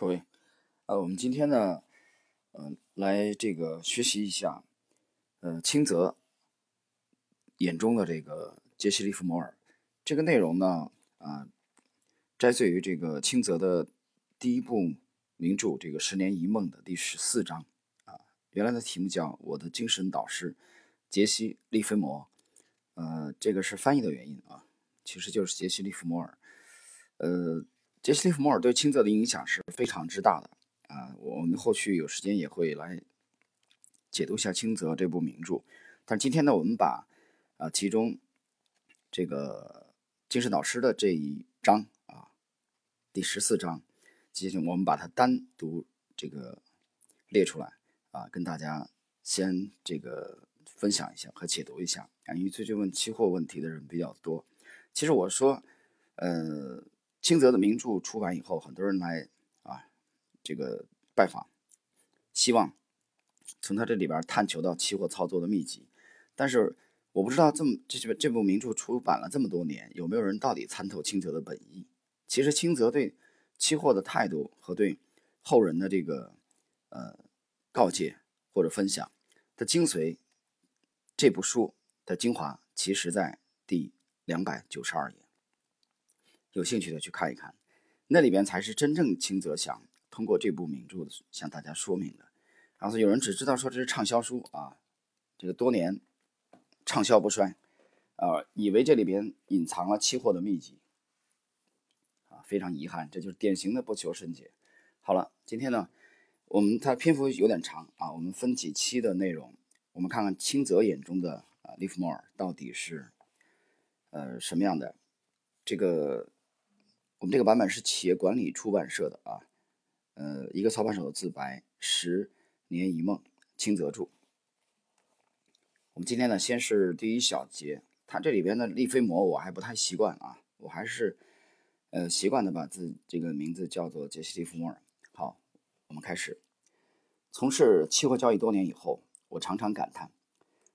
各位，呃，我们今天呢，呃，来这个学习一下，呃，清泽眼中的这个杰西·利弗摩尔。这个内容呢，啊，摘自于这个清泽的第一部名著《这个十年一梦》的第十四章。啊，原来的题目叫《我的精神导师杰西·利弗摩》。呃，这个是翻译的原因啊，其实就是杰西·利弗摩尔。呃。杰西·利弗莫尔对清泽的影响是非常之大的啊！我们后续有时间也会来解读一下清泽这部名著。但今天呢，我们把啊其中这个精神导师的这一章啊第十四章，进行我们把它单独这个列出来啊，跟大家先这个分享一下和解读一下啊。因为最近问期货问题的人比较多，其实我说，呃。清泽的名著出版以后，很多人来啊，这个拜访，希望从他这里边探求到期货操作的秘籍。但是我不知道这么这这这部名著出版了这么多年，有没有人到底参透清泽的本意？其实清泽对期货的态度和对后人的这个呃告诫或者分享的精髓，这部书的精华，其实在第两百九十二页。有兴趣的去看一看，那里边才是真正清泽想通过这部名著向大家说明的。然后有人只知道说这是畅销书啊，这个多年畅销不衰，啊，以为这里边隐藏了期货的秘籍，啊，非常遗憾，这就是典型的不求甚解。好了，今天呢，我们它篇幅有点长啊，我们分几期的内容，我们看看清泽眼中的啊利弗莫尔到底是呃什么样的这个。我们这个版本是企业管理出版社的啊，呃，一个操盘手的自白，十年一梦，清泽著。我们今天呢，先是第一小节，它这里边的利菲摩我还不太习惯啊，我还是呃习惯的把自这个名字叫做杰西·利弗莫尔。好，我们开始。从事期货交易多年以后，我常常感叹，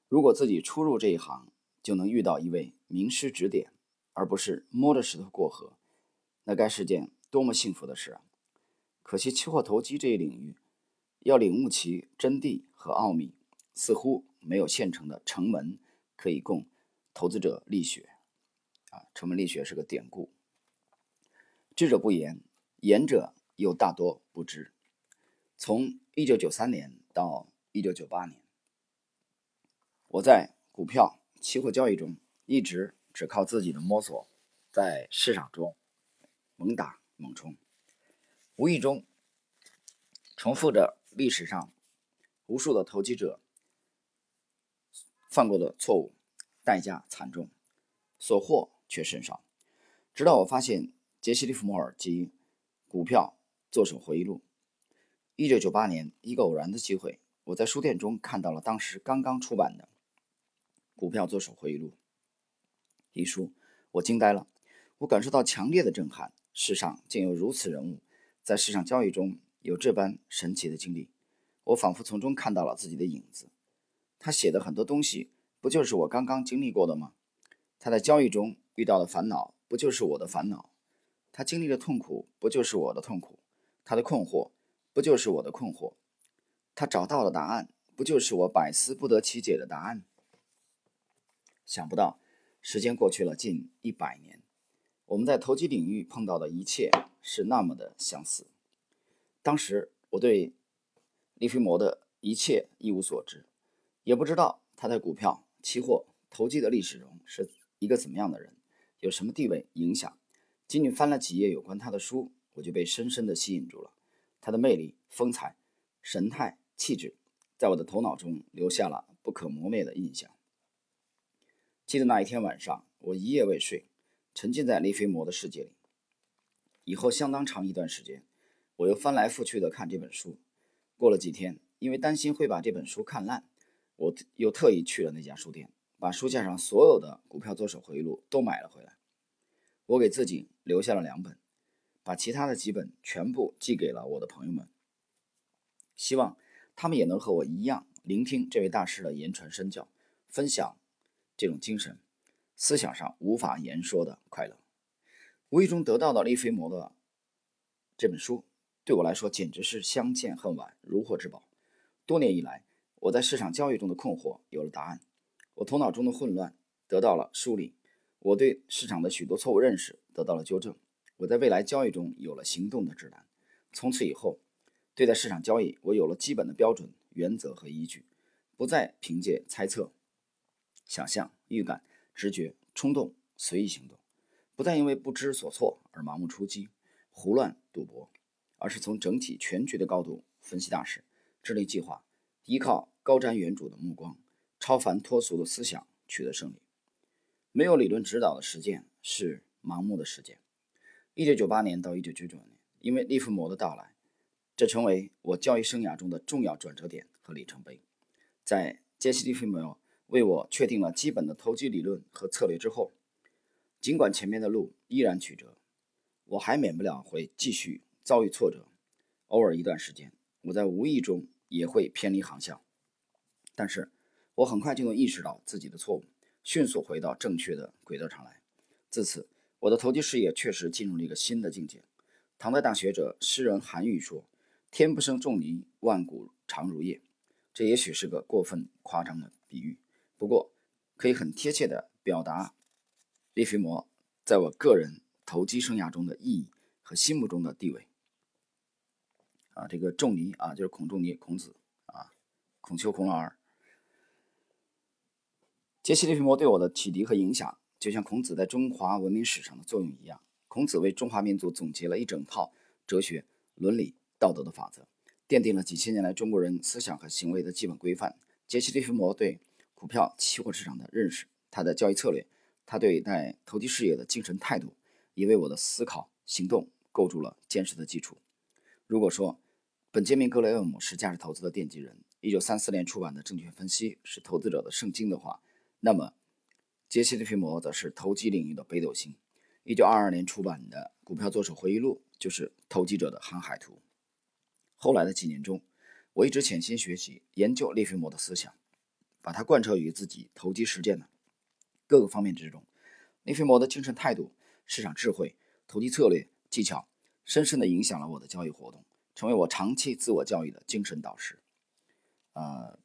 如果自己初入这一行，就能遇到一位名师指点，而不是摸着石头过河。那该是件多么幸福的事啊！可惜期货投机这一领域，要领悟其真谛和奥秘，似乎没有现成的成文可以供投资者力学。啊，成文力学是个典故。知者不言，言者又大多不知。从一九九三年到一九九八年，我在股票期货交易中一直只靠自己的摸索，在市场中。猛打猛冲，无意中重复着历史上无数的投机者犯过的错误，代价惨重，所获却甚少。直到我发现杰西·利弗莫尔及《股票作手回忆录》。一九九八年，一个偶然的机会，我在书店中看到了当时刚刚出版的《股票作手回忆录》一书，我惊呆了，我感受到强烈的震撼。世上竟有如此人物，在市场交易中有这般神奇的经历，我仿佛从中看到了自己的影子。他写的很多东西，不就是我刚刚经历过的吗？他在交易中遇到的烦恼，不就是我的烦恼？他经历的痛苦，不就是我的痛苦？他的困惑，不就是我的困惑？他找到的答案，不就是我百思不得其解的答案？想不到，时间过去了近一百年。我们在投机领域碰到的一切是那么的相似。当时我对利菲摩的一切一无所知，也不知道他在股票、期货、投机的历史中是一个怎么样的人，有什么地位、影响。仅仅翻了几页有关他的书，我就被深深的吸引住了。他的魅力、风采、神态、气质，在我的头脑中留下了不可磨灭的印象。记得那一天晚上，我一夜未睡。沉浸在利菲摩的世界里。以后相当长一段时间，我又翻来覆去的看这本书。过了几天，因为担心会把这本书看烂，我又特意去了那家书店，把书架上所有的股票作手回忆录都买了回来。我给自己留下了两本，把其他的几本全部寄给了我的朋友们，希望他们也能和我一样，聆听这位大师的言传身教，分享这种精神。思想上无法言说的快乐，无意中得到的利菲摩的这本书，对我来说简直是相见恨晚，如获至宝。多年以来，我在市场交易中的困惑有了答案，我头脑中的混乱得到了梳理，我对市场的许多错误认识得到了纠正，我在未来交易中有了行动的指南。从此以后，对待市场交易，我有了基本的标准、原则和依据，不再凭借猜测、想象、预感、直觉、冲动随意行动，不再因为不知所措而盲目出击、胡乱赌博，而是从整体全局的高度分析大势，制定计划。依靠高瞻远瞩的目光、超凡脱俗的思想取得胜利。没有理论指导的实践是盲目的实践。一九九八年到一九九九年，因为利弗摩的到来，这成为我教育生涯中的重要转折点和里程碑。在杰西·利弗摩为我确定了基本的投机理论和策略之后，尽管前面的路依然曲折，我还免不了会继续遭遇挫折。偶尔一段时间，我在无意中。也会偏离航向，但是我很快就能意识到自己的错误，迅速回到正确的轨道上来。自此，我的投机事业确实进入了一个新的境界。唐代大学者诗人韩愈说：“天不生仲尼，万古长如夜。”这也许是个过分夸张的比喻，不过可以很贴切地表达利弗摩在我个人投机生涯中的意义和心目中的地位。啊，这个仲尼啊，就是孔仲尼，孔子啊，孔丘孔老二。杰西·利弗摩对我的启迪和影响，就像孔子在中华文明史上的作用一样。孔子为中华民族总结了一整套哲学、伦理、道德的法则，奠定了几千年来中国人思想和行为的基本规范。杰西·利弗摩对股票、期货市场的认识，他的交易策略，他对待投机事业的精神态度，也为我的思考行动构筑了坚实的基础。如果说本杰明·格雷厄姆是价值投资的奠基人，1934年出版的《证券分析》是投资者的圣经的话，那么杰西·利弗摩则是投机领域的北斗星。1922年出版的《股票作手回忆录》就是投机者的航海图。后来的几年中，我一直潜心学习研究利弗摩的思想，把它贯彻于自己投机实践的各个方面之中。利弗摩的精神态度、市场智慧、投机策略、技巧。深深地影响了我的交易活动，成为我长期自我教育的精神导师。呃，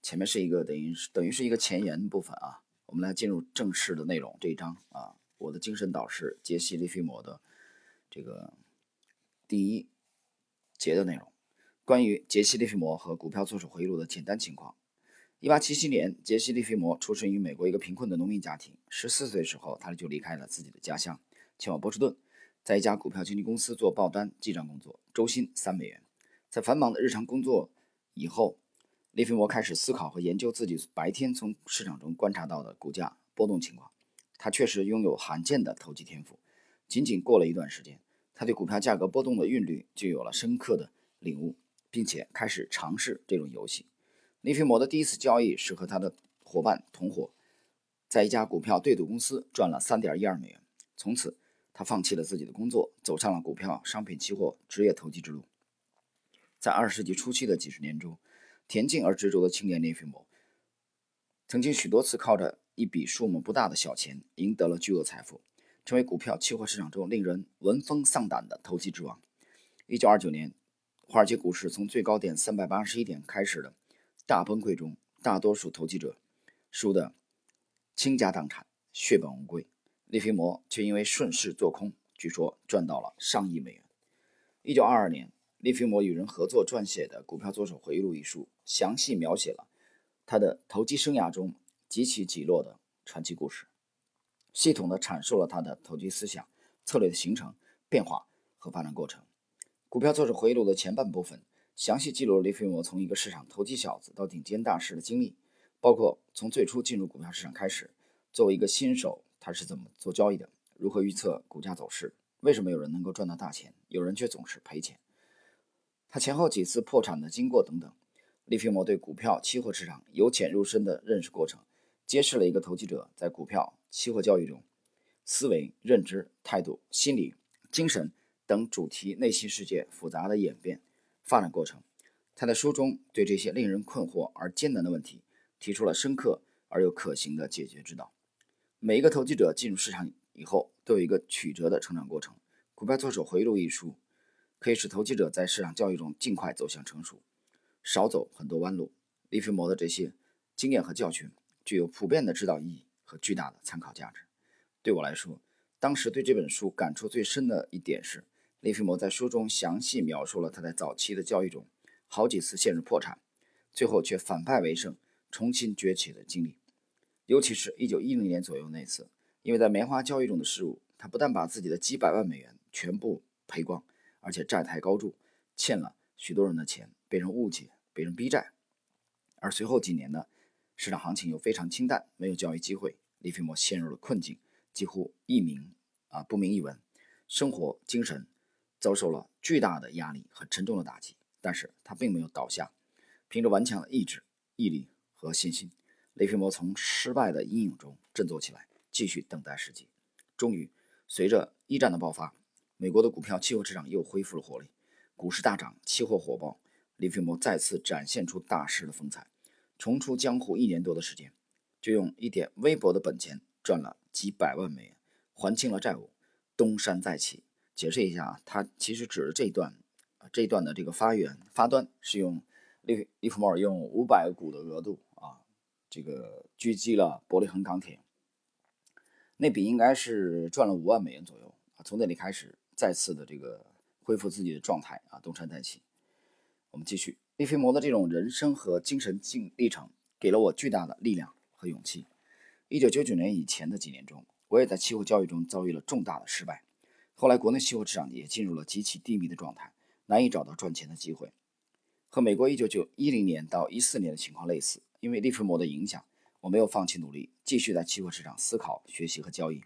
前面是一个等于是等于是一个前言部分啊，我们来进入正式的内容这一章啊，我的精神导师杰西·利弗摩的这个第一节的内容，关于杰西·利弗摩和股票作手回忆录的简单情况。一八七七年，杰西·利弗摩出生于美国一个贫困的农民家庭，十四岁时候他就离开了自己的家乡，前往波士顿。在一家股票经纪公司做报单记账工作，周薪三美元。在繁忙的日常工作以后，利弗摩开始思考和研究自己白天从市场中观察到的股价波动情况。他确实拥有罕见的投机天赋。仅仅过了一段时间，他对股票价格波动的韵律就有了深刻的领悟，并且开始尝试这种游戏。利弗摩的第一次交易是和他的伙伴同伙，在一家股票对赌公司赚了三点一二美元。从此。他放弃了自己的工作，走上了股票、商品、期货职业投机之路。在二十世纪初期的几十年中，恬静而执着的青年利弗摩，曾经许多次靠着一笔数目不大的小钱，赢得了巨额财富，成为股票、期货市场中令人闻风丧胆的投机之王。一九二九年，华尔街股市从最高点三百八十一点开始的大崩溃中，大多数投机者输得倾家荡产、血本无归。利弗摩却因为顺势做空，据说赚到了上亿美元。一九二二年，利弗摩与人合作撰写的《股票作手回忆录》一书，详细描写了他的投机生涯中几起几落的传奇故事，系统地阐述了他的投机思想、策略的形成、变化和发展过程。《股票作手回忆录》的前半部分详细记录了利弗摩从一个市场投机小子到顶尖大师的经历，包括从最初进入股票市场开始，作为一个新手。他是怎么做交易的？如何预测股价走势？为什么有人能够赚到大钱，有人却总是赔钱？他前后几次破产的经过等等。利弗摩对股票、期货市场由浅入深的认识过程，揭示了一个投机者在股票、期货交易中思维、认知、态度、心理、精神等主题内心世界复杂的演变发展过程。他在书中对这些令人困惑而艰难的问题提出了深刻而又可行的解决之道。每一个投机者进入市场以后，都有一个曲折的成长过程。《股票作手回忆录》一书可以使投机者在市场交易中尽快走向成熟，少走很多弯路。利弗莫的这些经验和教训具有普遍的指导意义和巨大的参考价值。对我来说，当时对这本书感触最深的一点是，利弗莫在书中详细描述了他在早期的交易中好几次陷入破产，最后却反败为胜、重新崛起的经历。尤其是一九一零年左右那次，因为在棉花交易中的失误，他不但把自己的几百万美元全部赔光，而且债台高筑，欠了许多人的钱，被人误解，被人逼债。而随后几年呢，市场行情又非常清淡，没有交易机会，利弗莫陷入了困境，几乎一名啊不明一文，生活精神遭受了巨大的压力和沉重的打击。但是他并没有倒下，凭着顽强的意志、毅力和信心，雷皮莫从失败的阴影中振作起来，继续等待时机。终于，随着一战的爆发，美国的股票期货市场又恢复了活力，股市大涨，期货火爆。利弗莫再次展现出大师的风采，重出江湖一年多的时间，就用一点微薄的本钱赚了几百万美元，还清了债务，东山再起。解释一下啊，他其实指的这一段，这一段的这个发源发端是用利利弗莫尔用五百股的额度啊，这个狙击了伯利恒钢铁，那笔应该是赚了五万美元左右啊。从那里开始，再次的这个恢复自己的状态啊，东山再起。我们继续，利弗莫的这种人生和精神进历程，给了我巨大的力量和勇气。一九九九年以前的几年中，我也在期货交易中遭遇了重大的失败。后来，国内期货市场也进入了极其低迷的状态，难以找到赚钱的机会。和美国一九九一零年到一四年的情况类似，因为利弗莫的影响，我没有放弃努力，继续在期货市场思考、学习和交易。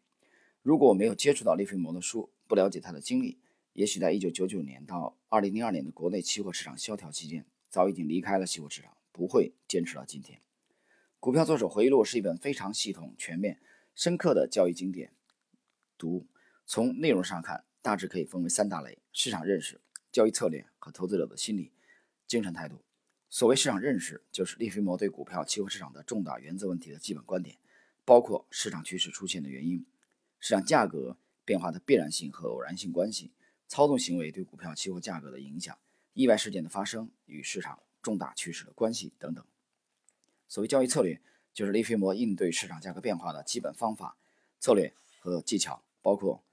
如果我没有接触到利弗莫的书，不了解他的经历，也许在一九九九年到二零零二年的国内期货市场萧条期间，早已经离开了期货市场，不会坚持到今天。股票作手回忆录是一本非常系统、全面、深刻的交易经典。读从内容上看，大致可以分为三大类：市场认识、交易策略和投资者的心理、精神态度。所谓市场认识，就是利弗莫对股票期货市场的重大原则问题的基本观点，包括市场趋势出现的原因、市场价格变化的必然性和偶然性关系。操纵行为对股票期货价格的影响、意外事件的发生与市场重大趋势的关系等等。所谓交易策略，就是利弗莫应对市场价格变化的基本方法、策略和技巧，包括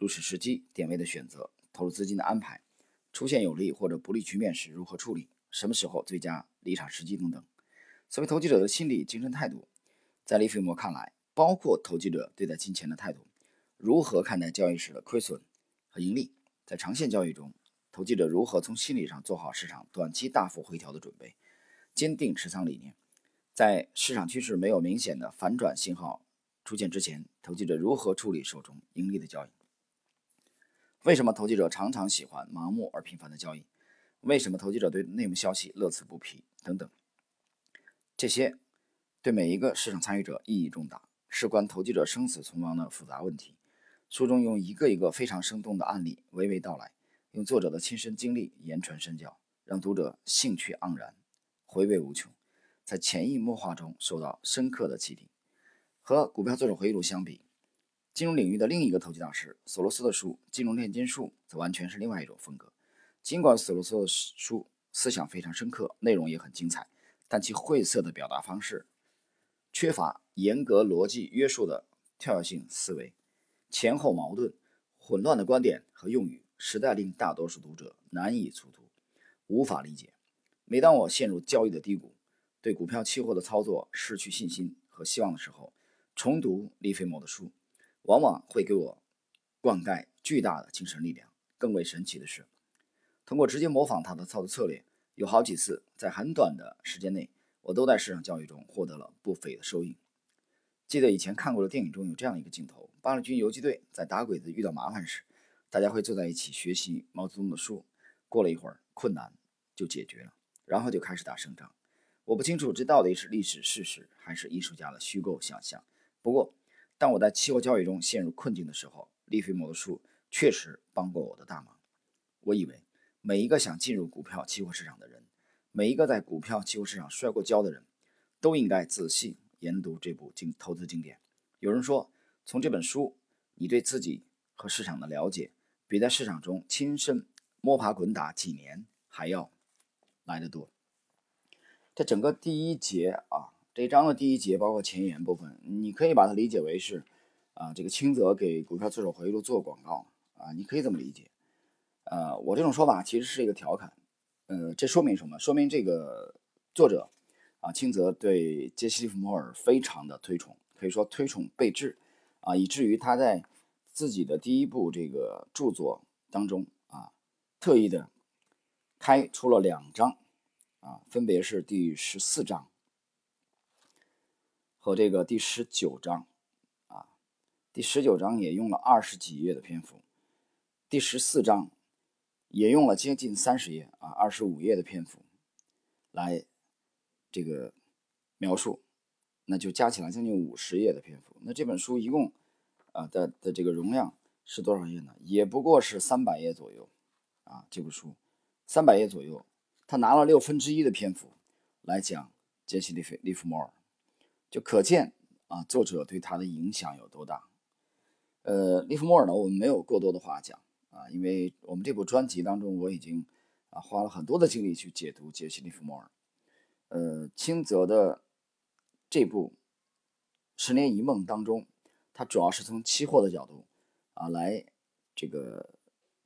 入市时机、点位的选择、投入资金的安排、出现有利或者不利局面时如何处理、什么时候最佳离场时机等等。所谓投机者的心理精神态度，在利弗莫看来，包括投机者对待金钱的态度，如何看待交易时的亏损和盈利。在长线交易中，投机者如何从心理上做好市场短期大幅回调的准备，坚定持仓理念？在市场趋势没有明显的反转信号出现之前，投机者如何处理手中盈利的交易？为什么投机者常常喜欢盲目而频繁的交易？为什么投机者对内幕消息乐此不疲？等等，这些对每一个市场参与者意义重大，事关投机者生死存亡的复杂问题。书中用一个一个非常生动的案例娓娓道来，用作者的亲身经历言传身教，让读者兴趣盎然，回味无穷，在潜移默化中受到深刻的启迪。和股票作者回忆录相比，金融领域的另一个投机大师索罗斯的书《金融炼金术》则完全是另外一种风格。尽管索罗斯的书思想非常深刻，内容也很精彩，但其晦涩的表达方式，缺乏严格逻辑约束的跳跃性思维。前后矛盾、混乱的观点和用语，实在令大多数读者难以粗读，无法理解。每当我陷入交易的低谷，对股票期货的操作失去信心和希望的时候，重读利菲莫的书，往往会给我灌溉巨大的精神力量。更为神奇的是，通过直接模仿他的操作策略，有好几次在很短的时间内，我都在市场交易中获得了不菲的收益。记得以前看过的电影中有这样一个镜头：八路军游击队在打鬼子遇到麻烦时，大家会坐在一起学习毛泽东的书。过了一会儿，困难就解决了，然后就开始打胜仗。我不清楚这到底是历史事实还是艺术家的虚构想象。不过，当我在期货交易中陷入困境的时候，利弗莫的书确实帮过我的大忙。我以为每一个想进入股票期货市场的人，每一个在股票期货市场摔过跤的人，都应该仔细。研读这部经投资经典，有人说，从这本书，你对自己和市场的了解，比在市场中亲身摸爬滚打几年还要来得多。这整个第一节啊，这一章的第一节包括前言部分，你可以把它理解为是啊，这个清泽给股票自首回忆录做广告啊，你可以这么理解。呃，我这种说法其实是一个调侃。呃，这说明什么？说明这个作者啊，清泽对杰西·利弗莫尔非常的推崇，可以说推崇备至啊，以至于他在自己的第一部这个著作当中啊，特意的开出了两章啊，分别是第十四章和这个第十九章啊，第十九章也用了二十几页的篇幅，第十四章。也用了接近三十页啊，二十五页的篇幅来这个描述，那就加起来将近五十页的篇幅。那这本书一共啊的的这个容量是多少页呢？也不过是三百页左右啊。这部书三百页左右，他拿了六分之一的篇幅来讲杰西·利弗利弗莫尔，就可见啊作者对他的影响有多大。呃，利弗莫尔呢，我们没有过多的话讲。啊，因为我们这部专辑当中，我已经啊花了很多的精力去解读杰西·利弗莫尔。呃，清泽的这部《十年一梦》当中，他主要是从期货的角度啊来这个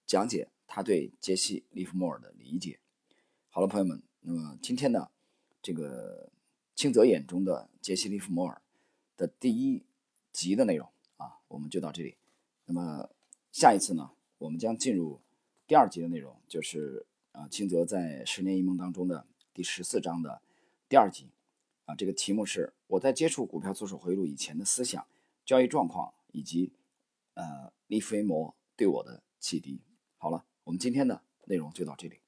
讲解他对杰西·利弗莫尔的理解。好了，朋友们，那么今天呢，这个清泽眼中的杰西·利弗莫尔的第一集的内容啊，我们就到这里。那么下一次呢？我们将进入第二集的内容，就是啊，清泽在《十年一梦》当中的第十四章的第二集，啊，这个题目是我在接触股票做手回路以前的思想、交易状况以及呃利弗摩对我的启迪。好了，我们今天的内容就到这里。